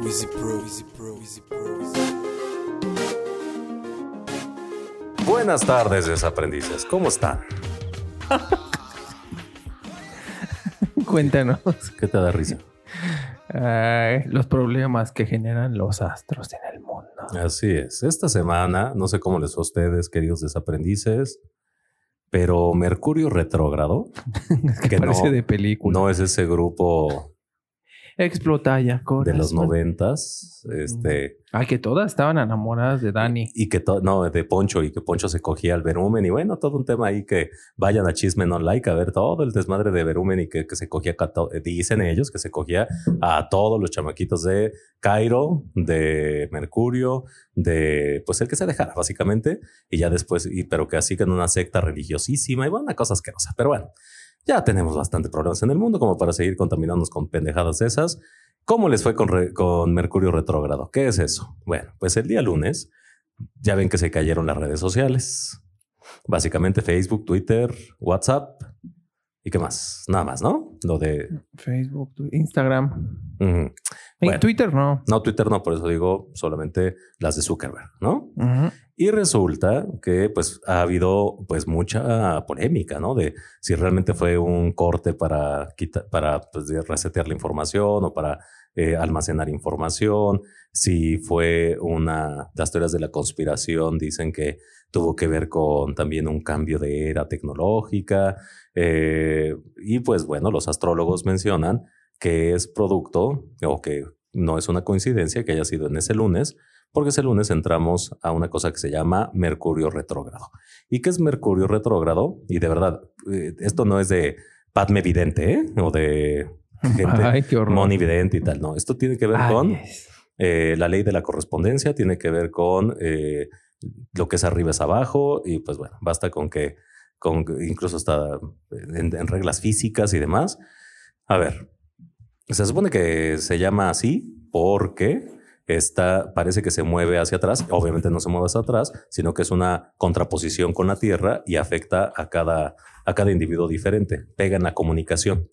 Pro, Pro, Pro. Buenas tardes, desaprendices. ¿Cómo están? Cuéntanos ¿Qué te da risa? ay, los problemas que generan los astros en el mundo. Así es. Esta semana, no sé cómo les fue a ustedes, queridos desaprendices, pero Mercurio retrógrado Es que, Que parece no- de película. no es ese grupo Explota ya, de los corazón. noventas, este, Ay, que todas estaban enamoradas de Dani. y que to- no, de Poncho, y que Poncho se cogía al Verumen, y bueno, todo un tema ahí que vayan a Chisme No Like a ver todo el desmadre de Verumen y que, que se cogía, to- dicen ellos, que se cogía a todos los chamaquitos de Cairo, de Mercurio, de pues el que se dejara, básicamente, y ya después, y, pero que así que en una secta religiosísima, y bueno, una cosa asquerosa, pero bueno. Ya tenemos bastante problemas en el mundo como para seguir contaminándonos con pendejadas de esas. ¿Cómo les fue con, con Mercurio retrógrado? ¿Qué es eso? Bueno, pues el día lunes ya ven que se cayeron las redes sociales. Básicamente Facebook, Twitter, WhatsApp y qué más. Nada más, ¿no? Lo de... Facebook, Instagram. Bueno. Twitter no. No, Twitter no, por eso digo solamente las de Zuckerberg, ¿no? Y resulta que pues ha habido pues mucha polémica, ¿no? De si realmente fue un corte para quitar, para pues, resetear la información o para eh, almacenar información, si fue una, las teorías de la conspiración dicen que tuvo que ver con también un cambio de era tecnológica eh, y pues bueno, los astrólogos mencionan que es producto o que no es una coincidencia que haya sido en ese lunes porque ese lunes entramos a una cosa que se llama Mercurio retrógrado. ¿Y qué es Mercurio retrógrado? Y de verdad, eh, esto no es de Padme Vidente ¿eh? o de gente Ay, qué horror. Moni Vidente y tal. No, esto tiene que ver Ay, con eh, la ley de la correspondencia, tiene que ver con eh, lo que es arriba es abajo y pues bueno, basta con que, con incluso está en, en reglas físicas y demás. A ver, se supone que se llama así porque esta parece que se mueve hacia atrás. Obviamente no se mueve hacia atrás, sino que es una contraposición con la Tierra y afecta a cada, a cada individuo diferente. Pega en la comunicación.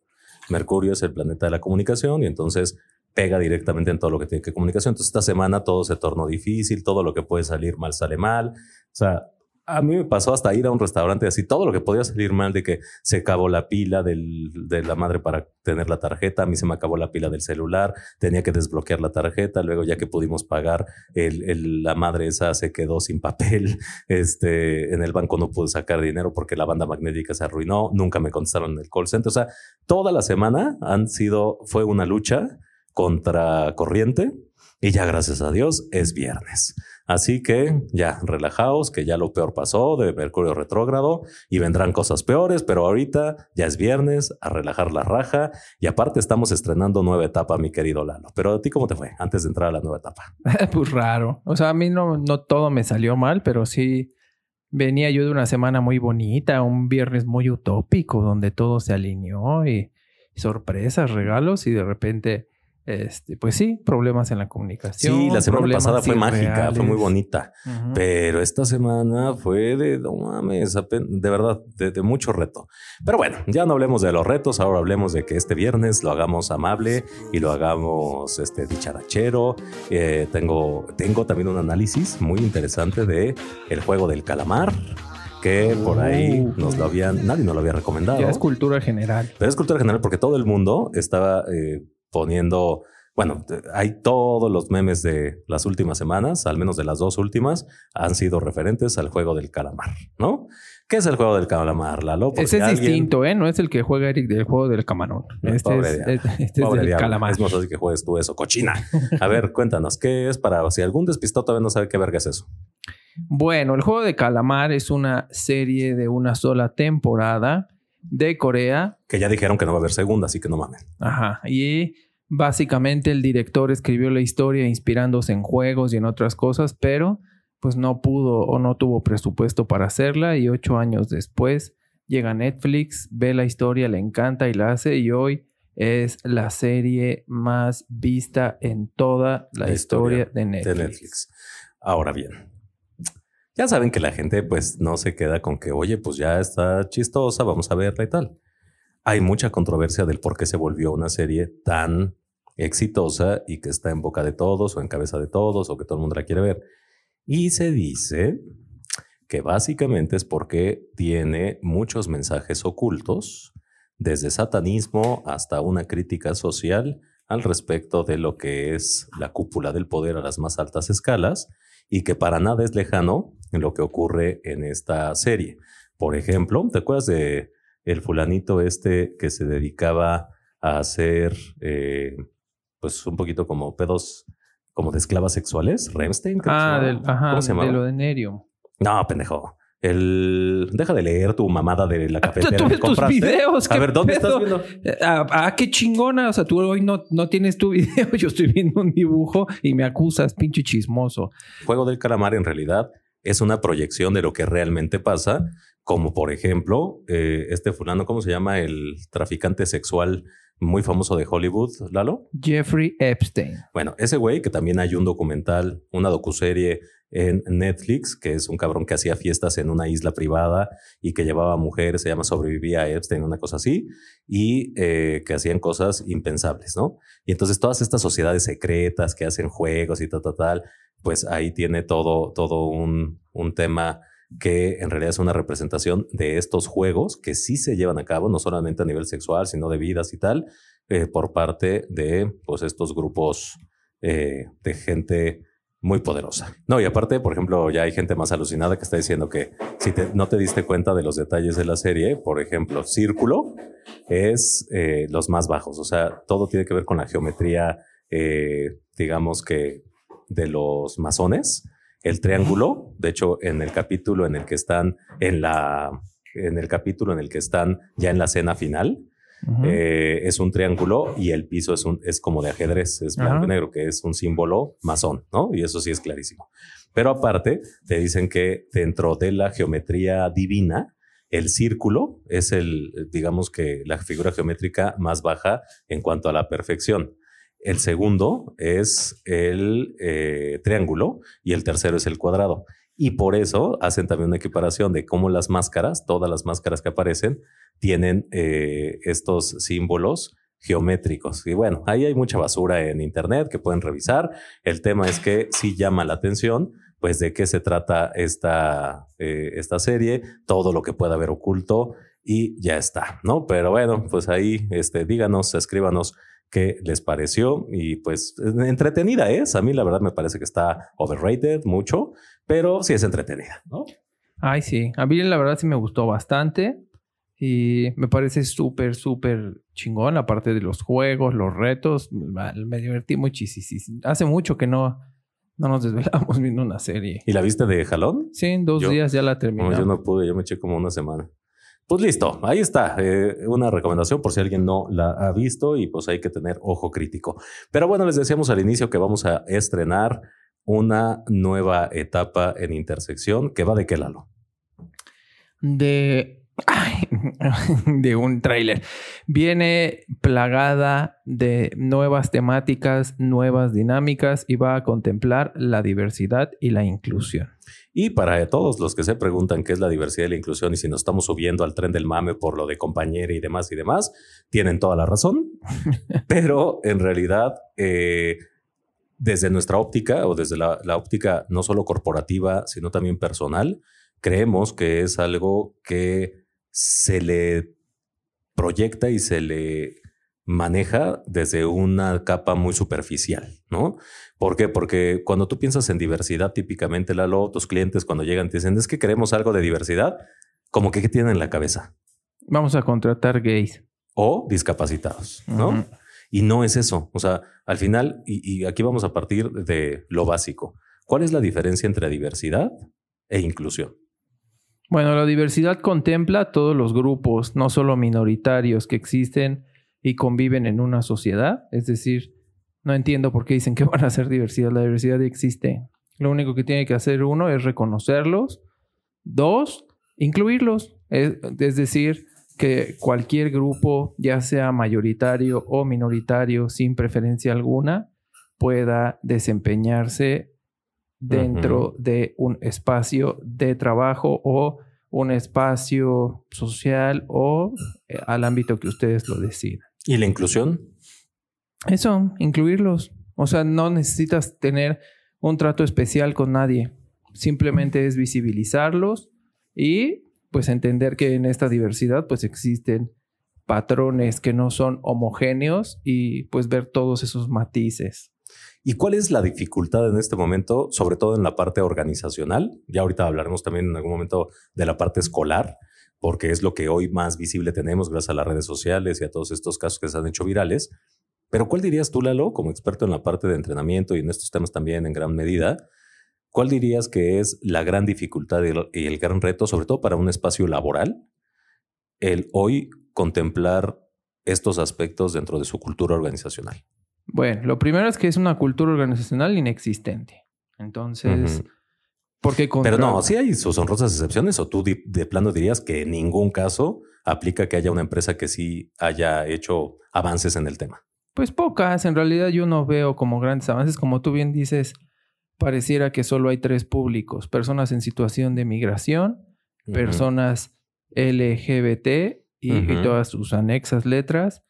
Mercurio es el planeta de la comunicación y entonces pega directamente en todo lo que tiene que comunicación. Entonces esta semana todo se tornó difícil, todo lo que puede salir mal sale mal. O sea, a mí me pasó hasta ir a un restaurante así, todo lo que podía salir mal de que se acabó la pila del- de la madre para tener la tarjeta, a mí se me acabó la pila del celular, tenía que desbloquear la tarjeta, luego ya que pudimos pagar, el, la madre esa se quedó sin papel, este, en el banco no pude sacar dinero porque la banda magnética se arruinó, nunca me contestaron en el call center, o sea, toda la semana han sido, fue una lucha contra corriente y ya gracias a Dios es viernes. Así que ya relajaos, que ya lo peor pasó de Mercurio retrógrado y vendrán cosas peores, pero ahorita ya es viernes, a relajar la raja y aparte estamos estrenando nueva etapa, mi querido Lalo. Pero a ti cómo te fue antes de entrar a la nueva etapa? pues raro. O sea, a mí no, no todo me salió mal, pero sí venía yo de una semana muy bonita, un viernes muy utópico, donde todo se alineó y sorpresas, regalos y de repente, este, pues sí, problemas en la comunicación. Sí, la semana pasada fue mágica, fue muy bonita. Pero esta semana fue de, no mames, de verdad, de, de mucho reto. Pero bueno, ya no hablemos de los retos, ahora hablemos de que este viernes lo hagamos amable y lo hagamos este, dicharachero. Eh, tengo, tengo también un análisis muy interesante de el juego del calamar, que por ahí Uh. nos lo habían, nadie nos lo había recomendado. Ya es cultura general. Pero es cultura general porque todo el mundo estaba eh, poniendo, bueno, hay todos los memes de las últimas semanas, al menos de las dos últimas, han sido referentes al juego del calamar, ¿no? ¿Qué es el juego del calamar, Lalo? Porque Ese es alguien- distinto, ¿eh? No es el que juega Eric del juego del camarón. Este pobre es, este este es Pobre del diablo, calamar. Es más fácil que juegues tú eso, cochina. A ver, cuéntanos, ¿qué es para si algún despistado todavía no sabe qué verga es eso? Bueno, el juego de calamar es una serie de una sola temporada de Corea. Que ya dijeron que no va a haber segunda, así que no mamen. Ajá. Y básicamente el director escribió la historia inspirándose en juegos y en otras cosas, pero pues no pudo o no tuvo presupuesto para hacerla y ocho años después llega a Netflix, ve la historia, le encanta y la hace y hoy es la serie más vista en toda la, La historia historia, de Netflix. de Netflix. Ahora bien, ya saben que la gente pues no se queda con que, oye, pues ya está chistosa, vamos a verla y tal. Hay mucha controversia del por qué se volvió una serie tan exitosa y que está en boca de todos o en cabeza de todos o que todo el mundo la quiere ver. Y se dice que básicamente es porque tiene muchos mensajes ocultos, desde satanismo hasta una crítica social al respecto de lo que es la cúpula del poder a las más altas escalas y que para nada es lejano en lo que ocurre en esta serie. Por ejemplo, ¿te acuerdas de el fulanito este que se dedicaba a hacer, eh, pues un poquito como pedos, como de esclavas sexuales? Remstein. Ah, del, ajá, de lo de Nerio. No, pendejo. El... Deja de leer tu mamada de la Ah, cafetera. Tú ves tus videos. A ¿qué ver, ¿dónde estás viendo? Ah, ah, qué chingona. O sea, tú hoy no, no tienes tu video. Yo estoy viendo un dibujo y me acusas, pinche chismoso. Juego del calamar en realidad es una proyección de lo que realmente pasa, como por ejemplo, eh, este fulano, ¿cómo se llama? El traficante sexual muy famoso de Hollywood, Lalo. Jeffrey Epstein. Bueno, ese güey que también hay un documental, una docuserie en Netflix, que es un cabrón que hacía fiestas en una isla privada y que llevaba mujeres, se llama Sobrevivía a Epstein, una cosa así, y eh, que hacían cosas impensables, ¿no? Y entonces todas estas sociedades secretas que hacen juegos y tal, tal, tal, pues ahí tiene todo, todo un, un tema que en realidad es una representación de estos juegos que sí se llevan a cabo, no solamente a nivel sexual, sino de vidas y tal, eh, por parte de pues, estos grupos eh, de gente muy poderosa. No, y aparte, por ejemplo, ya hay gente más alucinada que está diciendo que si no te diste cuenta de los detalles de la serie, por ejemplo, Círculo es eh, los más bajos, o sea, todo tiene que ver con la geometría, eh, digamos que de los masones. El triángulo, de hecho, en el capítulo en el que están en la en el capítulo en el que están ya en la cena final, eh, es un triángulo y el piso es, un, es como de ajedrez, es blanco y negro, que es un símbolo masón, ¿no? Y eso sí es clarísimo. Pero aparte, te dicen que dentro de la geometría divina, el círculo es el, digamos que la figura geométrica más baja en cuanto a la perfección. El segundo es el eh, triángulo y el tercero es el cuadrado. Y por eso hacen también una equiparación de cómo las máscaras, todas las máscaras que aparecen, tienen eh, estos símbolos geométricos. Y bueno, ahí hay mucha basura en Internet que pueden revisar. El tema es que sí llama la atención, pues de qué se trata esta, eh, esta serie, todo lo que pueda haber oculto y ya está, ¿no? Pero bueno, pues ahí este, díganos, escríbanos qué les pareció y pues entretenida es. A mí la verdad me parece que está overrated mucho, pero sí es entretenida, ¿no? Ay, sí. A mí la verdad sí me gustó bastante. Y me parece súper, súper chingón. Aparte de los juegos, los retos. Me divertí muchísimo. Hace mucho que no, no nos desvelamos viendo una serie. ¿Y la viste de jalón? Sí, en dos Yo- días ya la No, terminé. yo no pude, yo me eché como una semana. Pues listo, ahí está. eh, una recomendación por si alguien no la ha visto y pues hay que tener ojo crítico. Pero bueno, les decíamos al inicio que vamos a estrenar una nueva etapa en Intersección que va de qué lado. de, ay, de un tráiler. Viene plagada de nuevas temáticas, nuevas dinámicas y va a contemplar la diversidad y la inclusión. Y para todos los que se preguntan qué es la diversidad y la inclusión y si nos estamos subiendo al tren del mame por lo de compañera y demás y demás, tienen toda la razón. Pero en realidad, eh, desde nuestra óptica o desde la, la óptica no solo corporativa, sino también personal, creemos que es algo que se le proyecta y se le maneja desde una capa muy superficial, ¿no? ¿Por qué? Porque cuando tú piensas en diversidad, típicamente, Lalo, tus clientes cuando llegan te dicen, es que queremos algo de diversidad, como que ¿qué tienen en la cabeza? Vamos a contratar gays. O discapacitados, ¿no? Y no es eso. O sea, al final, y, y aquí vamos a partir de lo básico. ¿Cuál es la diferencia entre diversidad e inclusión? Bueno, la diversidad contempla todos los grupos, no solo minoritarios, que existen y conviven en una sociedad. Es decir, no entiendo por qué dicen que van a hacer diversidad. La diversidad existe. Lo único que tiene que hacer uno es reconocerlos. Dos, incluirlos. Es, es decir, que cualquier grupo, ya sea mayoritario o minoritario, sin preferencia alguna, pueda desempeñarse dentro de un espacio de trabajo o un espacio social o eh, al ámbito que ustedes lo decidan. ¿Y la inclusión? Eso, incluirlos. O sea, no necesitas tener un trato especial con nadie. Simplemente es visibilizarlos y pues entender que en esta diversidad pues existen patrones que no son homogéneos y pues ver todos esos matices. ¿Y cuál es la dificultad en este momento, sobre todo en la parte organizacional? Ya ahorita hablaremos también en algún momento de la parte escolar, porque es lo que hoy más visible tenemos gracias a las redes sociales y a todos estos casos que se han hecho virales. Pero ¿cuál dirías tú, Lalo, como experto en la parte de entrenamiento y en estos temas también en gran medida? ¿Cuál dirías que es la gran dificultad y el gran reto, sobre todo para un espacio laboral, el hoy contemplar estos aspectos dentro de su cultura organizacional? Bueno, lo primero es que es una cultura organizacional inexistente. Entonces, ¿por qué Pero no, sí hay sus honrosas excepciones, o tú de, plano dirías que en ningún caso aplica que haya una empresa que sí haya hecho avances en el tema. Pues pocas, en realidad yo no veo como grandes avances, como tú bien dices, pareciera que solo hay tres públicos, personas en situación de migración, personas LGBT y, todas sus anexas letras,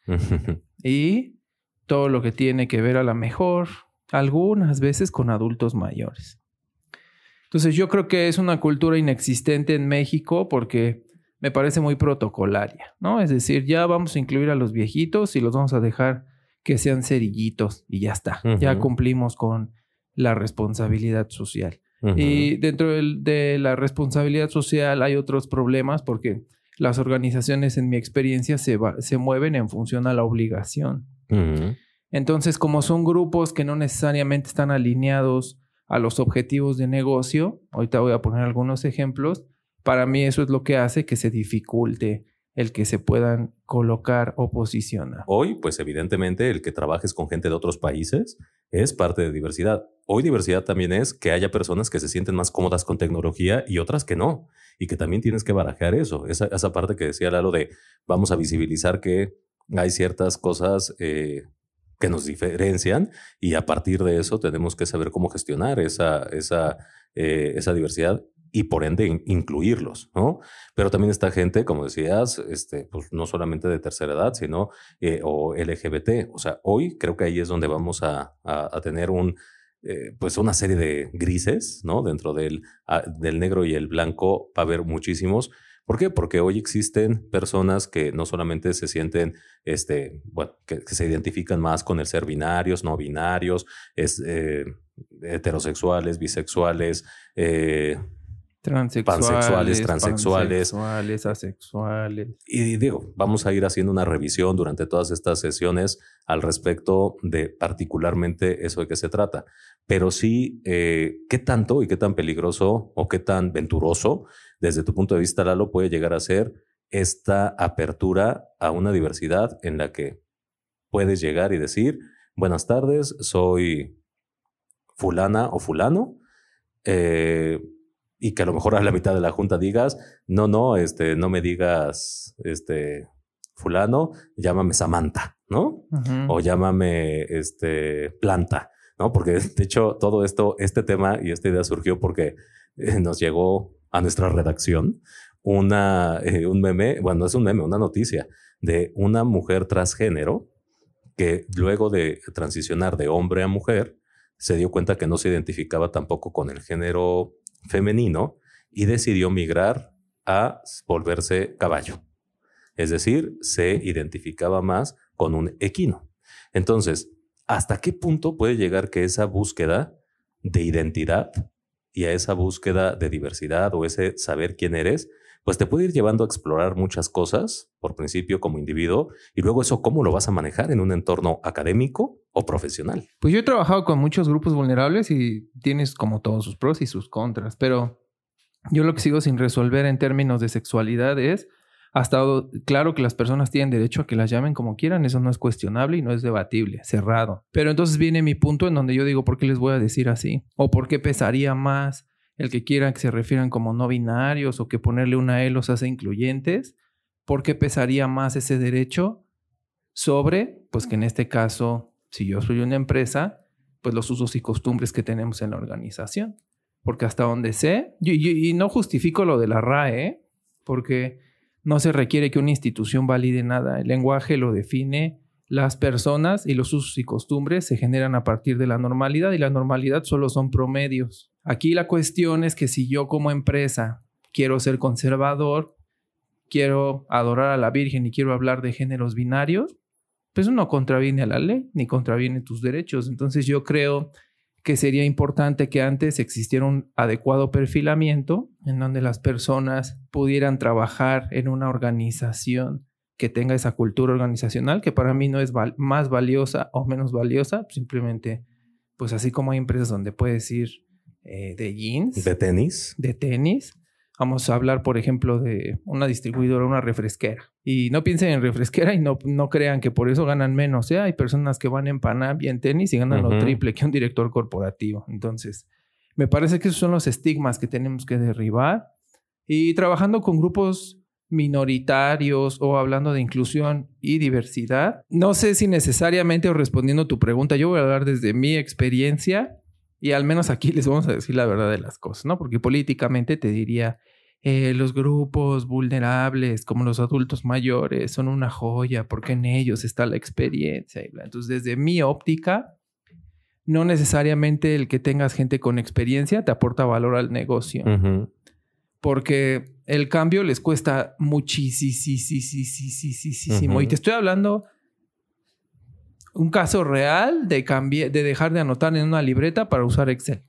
y todo lo que tiene que ver a la mejor, algunas veces con adultos mayores. Entonces yo creo que es una cultura inexistente en México porque me parece muy protocolaria, ¿no? Es decir, ya vamos a incluir a los viejitos y los vamos a dejar que sean cerillitos y ya está. Ya cumplimos con la responsabilidad social. Y dentro de la responsabilidad social hay otros problemas porque las organizaciones, en mi experiencia, se, se mueven en función a la obligación. Entonces, como son grupos que no necesariamente están alineados a los objetivos de negocio, ahorita voy a poner algunos ejemplos, para mí eso es lo que hace que se dificulte el que se puedan colocar o posicionar. Hoy, pues evidentemente, el que trabajes con gente de otros países es parte de diversidad. Hoy diversidad también es que haya personas que se sienten más cómodas con tecnología y otras que no. Y que también tienes que barajar eso. Esa, esa parte que decía Lalo de vamos a visibilizar que hay ciertas cosas eh, que nos diferencian y a partir de eso tenemos que saber cómo gestionar esa, esa, eh, esa diversidad y por ende incluirlos, ¿no? Pero también está gente, como decías, este, pues no solamente de tercera edad, sino eh, o LGBT. O sea, hoy creo que ahí es donde vamos a, a, tener un, eh, pues una serie de grises, ¿no? Dentro del, ah, del negro y el blanco va a haber muchísimos. ¿Por qué? Porque hoy existen personas que no solamente se sienten, este, bueno, que, se identifican más con el ser binarios, no binarios, eh, heterosexuales, bisexuales, eh, Transexuales, pansexuales, transexuales. Pansexuales, asexuales. Y digo, vamos a ir haciendo una revisión durante todas estas sesiones al respecto de particularmente eso de qué se trata. Pero sí, eh, ¿qué tanto y qué tan peligroso o qué tan venturoso desde tu punto de vista, Lalo, puede llegar a ser esta apertura a una diversidad en la que puedes llegar y decir, buenas tardes, soy fulana o fulano. Eh, y que a lo mejor a la mitad de la junta digas, no, no, este, no me digas, este, fulano, llámame Samantha, ¿no? O llámame, este, planta, ¿no? Porque de hecho todo esto, este tema y esta idea surgió porque eh, nos llegó a nuestra redacción una, eh, un meme, bueno, es un meme, una noticia de una mujer transgénero que luego de transicionar de hombre a mujer, se dio cuenta que no se identificaba tampoco con el género femenino y decidió migrar a volverse caballo. Es decir, se identificaba más con un equino. Entonces, ¿hasta qué punto puede llegar que esa búsqueda de identidad y a esa búsqueda de diversidad o ese saber quién eres, pues te puede ir llevando a explorar muchas cosas, por principio como individuo, y luego eso cómo lo vas a manejar en un entorno académico o profesional. Pues yo he trabajado con muchos grupos vulnerables y tienes como todos sus pros y sus contras, pero yo lo que sigo sin resolver en términos de sexualidad es hasta claro que las personas tienen derecho a que las llamen como quieran, eso no es cuestionable y no es debatible, cerrado. Pero entonces viene mi punto en donde yo digo, ¿por qué les voy a decir así? ¿O por qué pesaría más el que quiera que se refieran como no binarios o que ponerle una E los hace incluyentes, ¿por qué pesaría más ese derecho sobre, pues que en este caso, si yo soy una empresa, pues los usos y costumbres que tenemos en la organización? Porque hasta donde sé, y, no justifico lo de la RAE, porque no se requiere que una institución valide nada, el lenguaje lo define las personas y los usos y costumbres se generan a partir de la normalidad y la normalidad solo son promedios. Aquí la cuestión es que si yo como empresa quiero ser conservador, quiero adorar a la Virgen y quiero hablar de géneros binarios, pues no contraviene a la ley ni contraviene tus derechos. Entonces yo creo que sería importante que antes existiera un adecuado perfilamiento en donde las personas pudieran trabajar en una organización que tenga esa cultura organizacional, que para mí no es más valiosa o menos valiosa, simplemente, pues así como hay empresas donde puedes ir eh, de jeans. De tenis. De tenis. Vamos a hablar, por ejemplo, de una distribuidora, una refresquera. Y no piensen en refresquera y no, no crean que por eso ganan menos. ¿eh? Hay personas que van en Panam y en tenis y ganan lo triple que un director corporativo. Entonces, me parece que esos son los estigmas que tenemos que derribar. Y trabajando con grupos minoritarios o hablando de inclusión y diversidad. No sé si necesariamente o respondiendo a tu pregunta, yo voy a hablar desde mi experiencia y al menos aquí les vamos a decir la verdad de las cosas, ¿no? Porque políticamente te diría, eh, los grupos vulnerables como los adultos mayores son una joya porque en ellos está la experiencia. Entonces, desde mi óptica, no necesariamente el que tengas gente con experiencia te aporta valor al negocio. Porque el cambio les cuesta muchísimo. Y te estoy hablando un caso real de, de dejar de anotar en una libreta para usar Excel.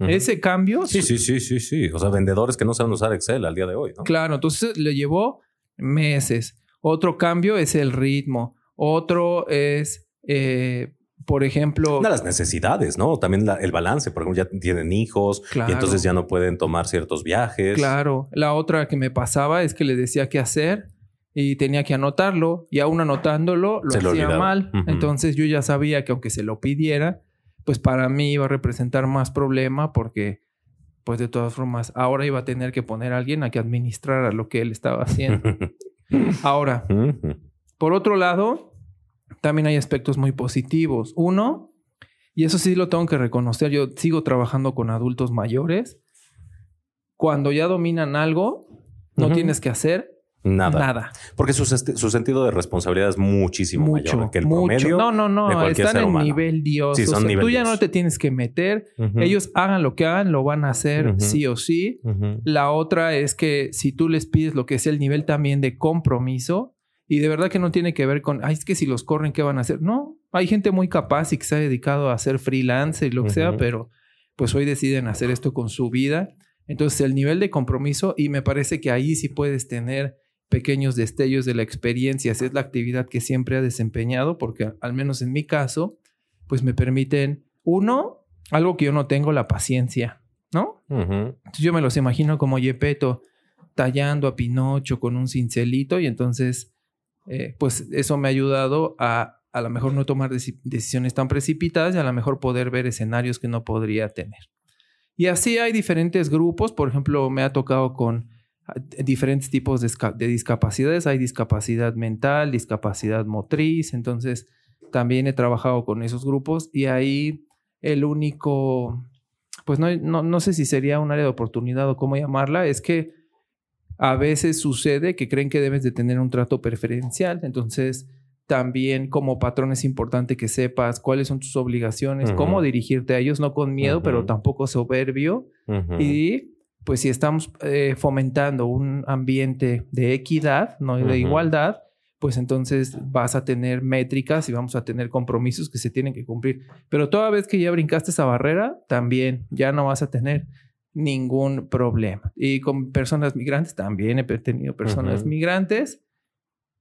Ese cambio. Sí, sí, sí, sí, sí. O sea, vendedores que no saben usar Excel al día de hoy, ¿no? Claro, entonces le llevó meses. Otro cambio es el ritmo. Otro es eh, por ejemplo... Una de las necesidades, ¿no? También el balance, por ejemplo, ya tienen hijos y entonces ya no pueden tomar ciertos viajes. Claro. La otra que me pasaba es que le decía qué hacer y tenía que anotarlo y aún anotándolo lo hacía mal. Entonces yo ya sabía que aunque se lo pidiera, pues para mí iba a representar más problema porque pues de todas formas ahora iba a tener que poner a alguien a que administrara lo que él estaba haciendo. ahora, por otro lado, también hay aspectos muy positivos. Uno, y eso sí lo tengo que reconocer, yo sigo trabajando con adultos mayores. Cuando ya dominan algo, no tienes que hacer Nada. Nada. Porque su, sentido de responsabilidad es muchísimo mayor que el promedio. No, no, no. Están en nivel Dios. Sí, son tú ya no te tienes que meter. Ellos hagan lo que hagan, lo van a hacer sí o sí. La otra es que si tú les pides lo que es el nivel también de compromiso, y de verdad que no tiene que ver con, ay, es que si los corren, ¿qué van a hacer? No, hay gente muy capaz y que se ha dedicado a hacer freelance y lo que sea, pero pues hoy deciden hacer esto con su vida. Entonces el nivel de compromiso y me parece que ahí sí puedes tener pequeños destellos de la experiencia, si es la actividad que siempre ha desempeñado, porque al menos en mi caso, pues me permiten, uno, algo que yo no tengo, la paciencia, ¿no? Entonces yo me los imagino como Yepeto tallando a Pinocho con un cincelito y entonces eh, pues eso me ha ayudado a a lo mejor no tomar decisiones tan precipitadas y a lo mejor poder ver escenarios que no podría tener. Y así hay diferentes grupos, por ejemplo, me ha tocado con diferentes tipos de, de discapacidades, hay discapacidad mental, discapacidad motriz, entonces también he trabajado con esos grupos. Y ahí el único, pues no, no, no sé si sería un área de oportunidad o cómo llamarla, es que a veces sucede que creen que debes de tener un trato preferencial. Entonces, también como patrón es importante que sepas cuáles son tus obligaciones, cómo dirigirte a ellos, no con miedo, pero tampoco soberbio. Y pues si estamos eh, fomentando un ambiente de equidad, no de igualdad, pues entonces vas a tener métricas y vamos a tener compromisos que se tienen que cumplir. Pero toda vez que ya brincaste esa barrera, también ya no vas a tener ningún problema. Y con personas migrantes también he tenido personas migrantes.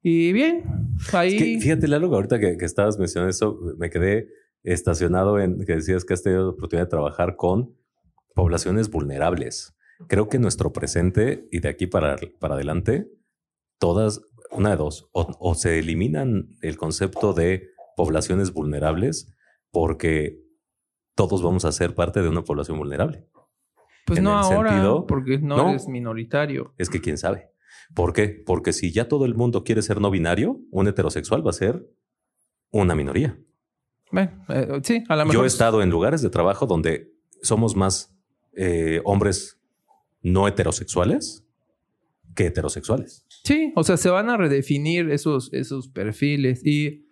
Y bien, ahí... fíjate, Lalo, ahorita que, que, estabas mencionando eso, me quedé estacionado en que decías que has tenido la oportunidad de trabajar con poblaciones vulnerables. Creo que nuestro presente y de aquí para, para adelante, todas, una de dos, o, o se eliminan el concepto de poblaciones vulnerables porque todos vamos a ser parte de una población vulnerable. Pues no ahora, porque no, eres minoritario. Es que quién sabe. ¿Por qué? Porque si ya todo el mundo quiere ser no binario, un heterosexual va a ser una minoría. Bueno, eh, sí, a lo mejor. Yo he estado en lugares de trabajo donde somos más eh, hombres no heterosexuales que heterosexuales. Sí, o sea, se van a redefinir esos, esos perfiles y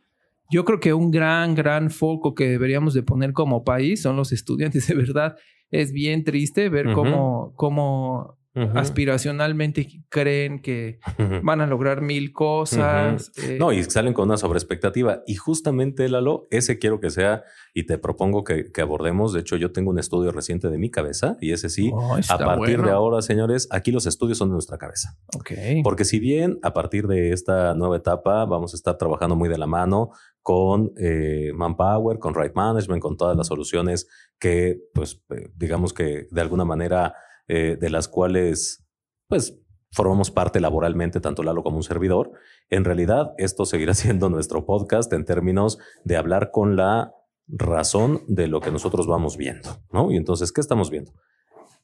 yo creo que un gran, gran foco que deberíamos de poner como país son los estudiantes, de verdad. Es bien triste ver cómo, cómo Aspiracionalmente creen que van a lograr mil cosas. eh, No, y salen con una sobreexpectativa. Y justamente, Lalo, ese quiero que sea, y te propongo que, que abordemos. De hecho, yo tengo un estudio reciente de mi cabeza, y ese sí, oh, a partir de ahora, señores, aquí los estudios son de nuestra cabeza. Ok. Porque si bien a partir de esta nueva etapa vamos a estar trabajando muy de la mano con eh, Manpower, con Right Management, con todas las soluciones que, pues, eh, digamos que de alguna manera eh, de las cuales, pues, formamos parte laboralmente, tanto Lalo como un servidor, en realidad esto seguirá siendo nuestro podcast en términos de hablar con la razón de lo que nosotros vamos viendo, ¿no? Y entonces, ¿qué estamos viendo?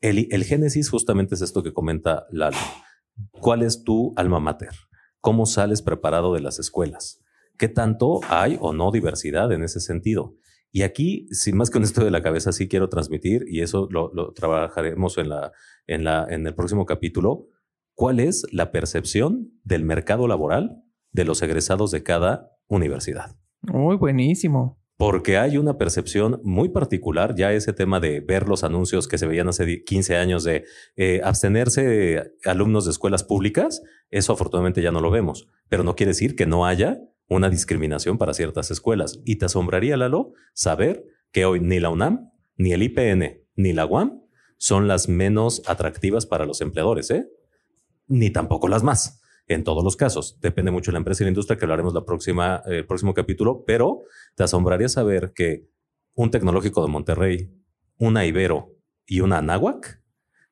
El, el génesis justamente es esto que comenta Lalo. ¿Cuál es tu alma mater? ¿Cómo sales preparado de las escuelas? ¿Qué tanto hay o no diversidad en ese sentido? Y aquí, sin más que un estudio de la cabeza, sí quiero transmitir, y eso lo, lo trabajaremos en, la, en, la, en el próximo capítulo, cuál es la percepción del mercado laboral de los egresados de cada universidad. Muy buenísimo. Porque hay una percepción muy particular, ya ese tema de ver los anuncios que se veían hace di- 15 años de eh, abstenerse alumnos de escuelas públicas, eso afortunadamente ya no lo vemos, pero no quiere decir que no haya una discriminación para ciertas escuelas. Y te asombraría, Lalo, saber que hoy ni la UNAM, ni el IPN, ni la UAM son las menos atractivas para los empleadores, ¿eh? ni tampoco las más. En todos los casos, depende mucho de la empresa y la industria, que hablaremos la próxima, eh, el próximo capítulo, pero te asombraría saber que un tecnológico de Monterrey, una Ibero y una Anáhuac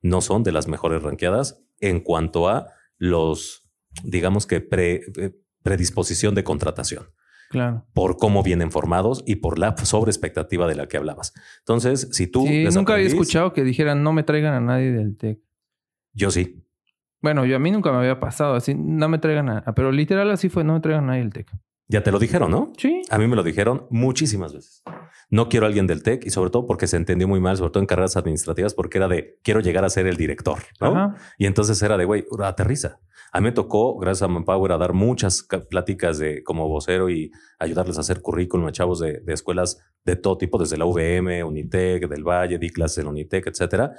no son de las mejores ranqueadas en cuanto a los, digamos que, pre- eh, predisposición de contratación Claro. por cómo vienen formados y por la sobreexpectativa de la que hablabas. Entonces, si tú... Sí, nunca había escuchado que dijeran no me traigan a nadie del TEC. Yo sí. Bueno, yo a mí nunca me había pasado así, no me traigan a, pero literal así fue, no me traigan a nadie del TEC. Ya te lo dijeron, ¿no? Sí. A mí me lo dijeron muchísimas veces. No quiero a alguien del TEC y sobre todo porque se entendió muy mal, sobre todo en carreras administrativas, porque era de quiero llegar a ser el director, ¿no? Ajá. Y entonces era de güey, aterriza. A mí me tocó, gracias a Manpower, a dar muchas ca- pláticas de como vocero y ayudarles a hacer currículum a chavos de, de escuelas de todo tipo, desde la UVM, Unitec, del Valle, di clases en Unitec, etcétera.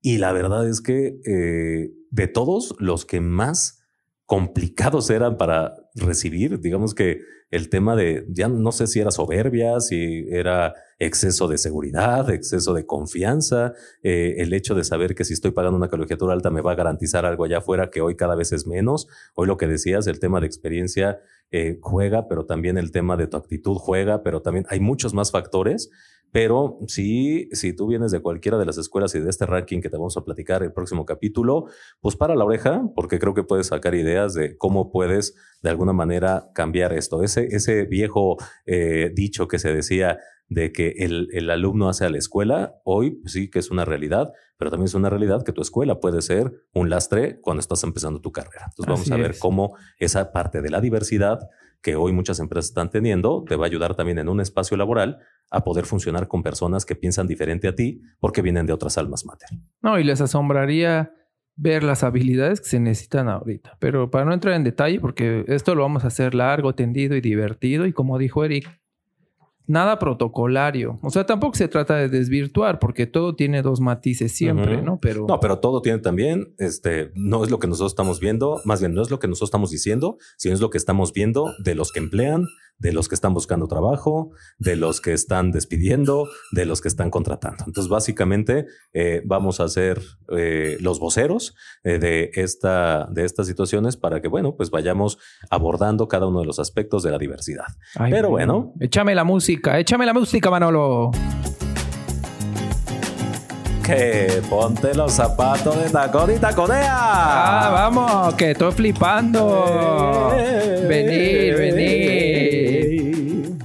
Y la verdad es que eh, de todos los que más complicados eran para recibir, digamos que el tema de, ya no sé si era soberbia, si era exceso de seguridad, exceso de confianza, eh, el hecho de saber que si estoy pagando una colegiatura alta me va a garantizar algo allá afuera que hoy cada vez es menos. Hoy lo que decías, el tema de experiencia eh, juega, pero también el tema de tu actitud juega, pero también hay muchos más factores. Pero sí, si tú vienes de cualquiera de las escuelas y de este ranking que te vamos a platicar el próximo capítulo, pues para la oreja, porque creo que puedes sacar ideas de cómo puedes de alguna manera cambiar esto. Ese, ese viejo eh, dicho que se decía de que el, el alumno hace a la escuela, hoy pues sí que es una realidad, pero también es una realidad que tu escuela puede ser un lastre cuando estás empezando tu carrera. Entonces vamos Así a ver es. cómo esa parte de la diversidad que hoy muchas empresas están teniendo te va a ayudar también en un espacio laboral a poder funcionar con personas que piensan diferente a ti porque vienen de otras almas mater. No, y les asombraría ver las habilidades que se necesitan ahorita. Pero para no entrar en detalle, porque esto lo vamos a hacer largo, tendido y divertido, y como dijo Eric, nada protocolario. O sea, tampoco se trata de desvirtuar, porque todo tiene dos matices siempre. ¿no? Pero No, pero todo tiene también, este, no es lo que nosotros estamos viendo, más bien no es lo que nosotros estamos diciendo, sino es lo que estamos viendo de los que emplean, de los que están buscando trabajo, de los que están despidiendo, de los que están contratando. Entonces, básicamente, eh, vamos a ser eh, los voceros eh, de, esta, de estas situaciones para que, bueno, pues vayamos abordando cada uno de los aspectos de la diversidad. Ay, Pero bueno. Échame la música, échame la música, Manolo. Que ponte los zapatos de tacón y taconea. Ah, vamos, que estoy flipando. Venir, venir.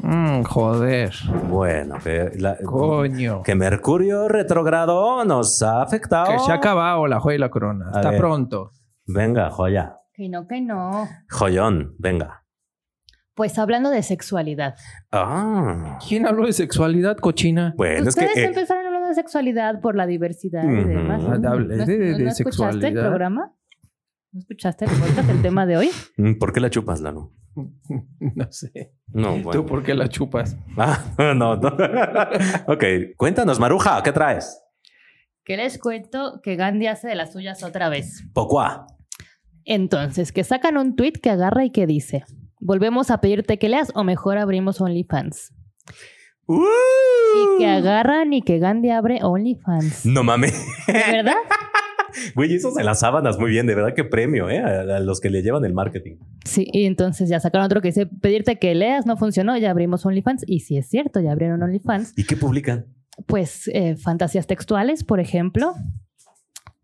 Mm, joder. Bueno, que, la- Coño. que Mercurio retrogrado nos ha afectado. Que se ha acabado la joya y la corona. A Está ver. pronto. Venga, joya. Que no, que no. Joyón, venga. Pues hablando de sexualidad. Ah, ¿Quién habló de sexualidad cochina? bueno, es que. Ustedes eh, empezaron sexualidad por la diversidad y demás. ¿no? hable ¿No, de- de no- no escuchaste el programa? ¿No escuchaste el podcast, el tema de hoy? mm, ¿Por qué la chupas, Lalo? no sé. No, ¿Tú por qué la chupas? Ah, no, no. ok, cuéntanos, Maruja, ¿qué traes? ¿Qué les cuento? Que Gandhi hace de las suyas otra vez. Pocuá. Entonces, que sacan un tweet que agarra y que dice: Volvemos a pedirte que leas o mejor abrimos OnlyFans. Y que agarran y que Gandhi abre OnlyFans. No mames. ¿De verdad? Güey, eso se las sábanas muy bien, de verdad que premio, ¿eh? A, a los que le llevan el marketing. Sí, y entonces ya sacaron otro que dice: Pedirte que leas no funcionó, ya abrimos OnlyFans. Y si es cierto, ya abrieron OnlyFans. ¿Y qué publican? Pues eh, fantasías textuales, por ejemplo.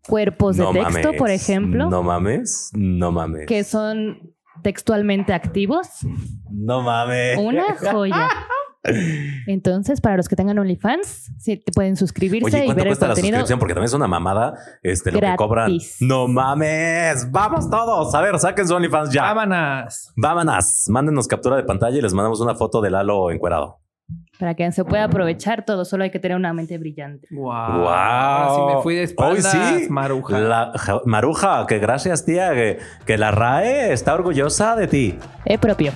Cuerpos de texto, mames. por ejemplo. No mames, no mames. que son textualmente activos. No mames. Una joya. Entonces, para los que tengan OnlyFans, sí, te pueden suscribirse Oye, y ¿cuánto ver el cuesta la contenido. suscripción? Porque también es una mamada este, lo que cobran. No mames. Vamos todos. A ver, saquen su OnlyFans ya. ¡Vámonos! Vámonos. Mándenos captura de pantalla y les mandamos una foto de Lalo encuerado. Para que se pueda aprovechar todo, solo hay que tener una mente brillante. ¡Wow! Wow. Ahora sí me fui de espaldas, Hoy sí. Maruja. La- ja- Maruja, que gracias, tía. Que, que la RAE está orgullosa de ti. Eh, propio.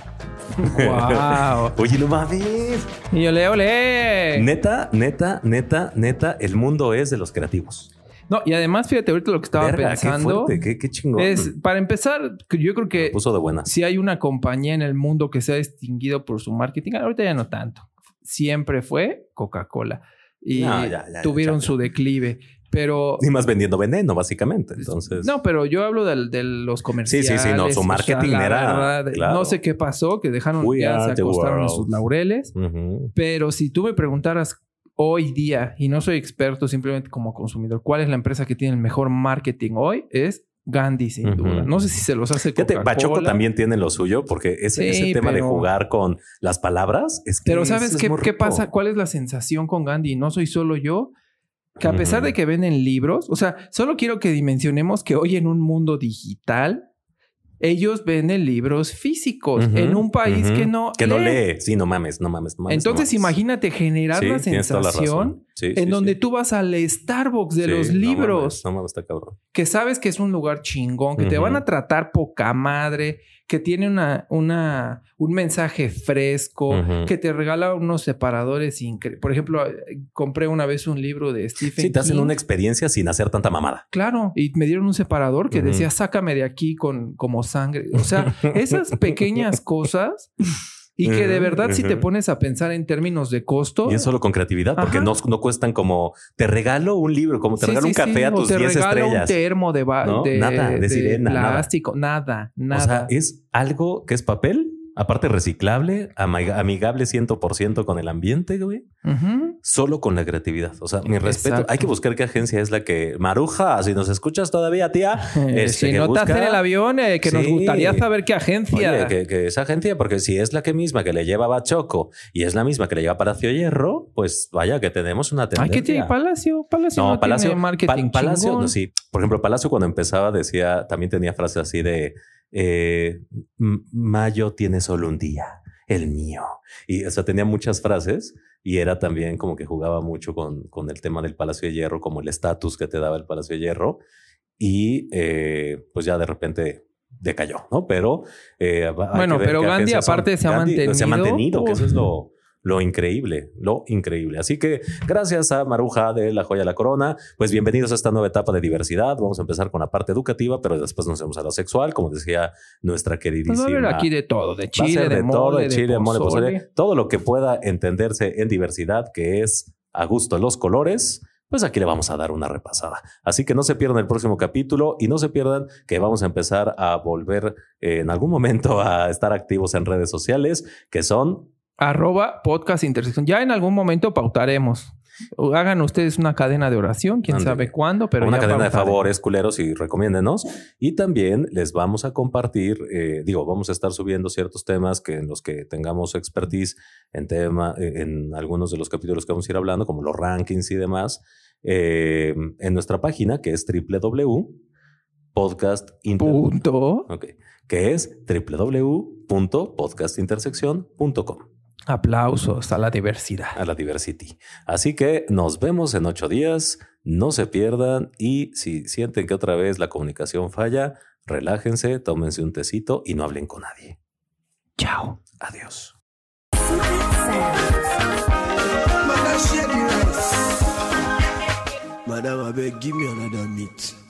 ¡Wow! Oye, no mames. y yo le ole. Neta, neta, neta, neta, el mundo es de los creativos. No, y además, fíjate ahorita lo que estaba Verga, pensando. Qué fuerte, qué, qué chingón. Es, para empezar, yo creo que Puso de buenas. si hay una compañía en el mundo que se ha distinguido por su marketing, ahorita ya no tanto. Siempre fue Coca-Cola. Y No, ya, ya, ya, tuvieron ya. su declive. Pero Ni más vendiendo veneno, básicamente. Entonces. No, pero yo hablo del- de, los comerciales. Sí, sí, sí, no, su o sea, marketing era, verdad, claro. No sé qué pasó, que dejaron, We ya se acostaron world. sus laureles. Ujú. Pero si tú me preguntaras hoy día, y no soy experto simplemente como consumidor, ¿cuál es la empresa que tiene el mejor marketing hoy? Es Gandhi, sin Ujú. duda. No sé si se los hace Fíjate. Bachoco también tiene lo suyo porque ese, Sí, ese tema de pero- jugar con las palabras es que Pero es- ¿sabes es qué, qué pasa? ¿Cuál es la sensación con Gandhi? Y No soy solo yo. Que a pesar de que venden libros, o sea, solo quiero que dimensionemos que hoy en un mundo digital, ellos venden libros físicos en un país que no Que no lee. Sí, no mames, no mames. no mames, Entonces no mames. imagínate generar Sí, la sensación. Sí, en sí, donde sí. tú vas al Starbucks de los no libros, mames, No mames, está cabrón. que sabes que es un lugar chingón, que te van a tratar poca madre, que tiene una, una, un mensaje fresco, que te regala unos separadores increíbles. Por ejemplo, eh, compré una vez un libro de Stephen Sí, te hacen King. una experiencia sin hacer tanta mamada. Claro, y me dieron un separador que decía, sácame de aquí con como sangre. O sea, esas pequeñas cosas y que de verdad si te pones a pensar en términos de costo, Y es solo con creatividad, porque no, no cuestan como te regalo un libro, como te Sí, regalo sí, un café sí, a tus te 10 regalo estrellas. un termo de, ba- ¿No? de, Nada, de sirena, nada. plástico, nada, nada. O sea, es algo que es papel, aparte reciclable, amiga- amigable 100% con el ambiente, güey. Solo con la creatividad. O sea, mi respeto. Exacto. Hay que buscar qué agencia es la que. Maruja, si nos escuchas todavía, tía. Eh, este, si que no busca- te hacen el avión, eh, que nos gustaría saber qué agencia. Oye, que, que esa agencia, porque si es la que misma que le lleva a Bachoco y es la misma que le lleva Palacio Hierro, pues vaya que tenemos una Ay, tendencia. ¿qué tiene Palacio? Palacio no, No, Palacio, tiene marketing Pa- Palacio, no, sí. Por ejemplo, Palacio cuando empezaba decía, también tenía frases así de eh, "M- Mayo tiene solo un día, el mío. Y o sea, tenía muchas frases y era también como que jugaba mucho con, con el tema del Palacio de Hierro, como el estatus que te daba el Palacio de Hierro. Y eh, pues ya de repente decayó, ¿no? Pero eh, Bueno, pero Gandhi aparte se ha Gandhi Se ha mantenido, mantenido, que eso es lo, lo increíble, lo increíble. Así que gracias a Maruja de La Joya de la Corona, pues bienvenidos a esta nueva etapa de diversidad. Vamos a empezar con la parte educativa, pero después nos vamos a la sexual, como decía nuestra Pues queridísima. va a haber aquí de todo, de chile, de, de mole, todo, de de chile, mole, pozole, todo lo que pueda entenderse en diversidad, que es a gusto los colores. Pues aquí le vamos a dar una repasada. Así que no se pierdan el próximo capítulo y no se pierdan que vamos a empezar a volver eh, en algún momento a estar activos en redes sociales, que son Arroba podcast intersección. Ya en algún momento pautaremos. Hagan ustedes una cadena de oración, quién sabe cuándo, pero una ya cadena de favores, culeros, y recomiéndenos. Y también les vamos a compartir, eh, digo, vamos a estar subiendo ciertos temas que en los que tengamos expertise en tema, eh, en algunos de los capítulos que vamos a ir hablando, como los rankings y demás, eh, en nuestra página que es www.podcastinter. Punto. Ok, que es www.podcastintersección.com Aplausos a la diversidad. a la diversity. Así que nos vemos en ocho días. No se pierdan y si sienten que otra vez la comunicación falla, relájense, tómense un tecito y no hablen con nadie. Chao. Adiós. Madam, I beg, give me another meat.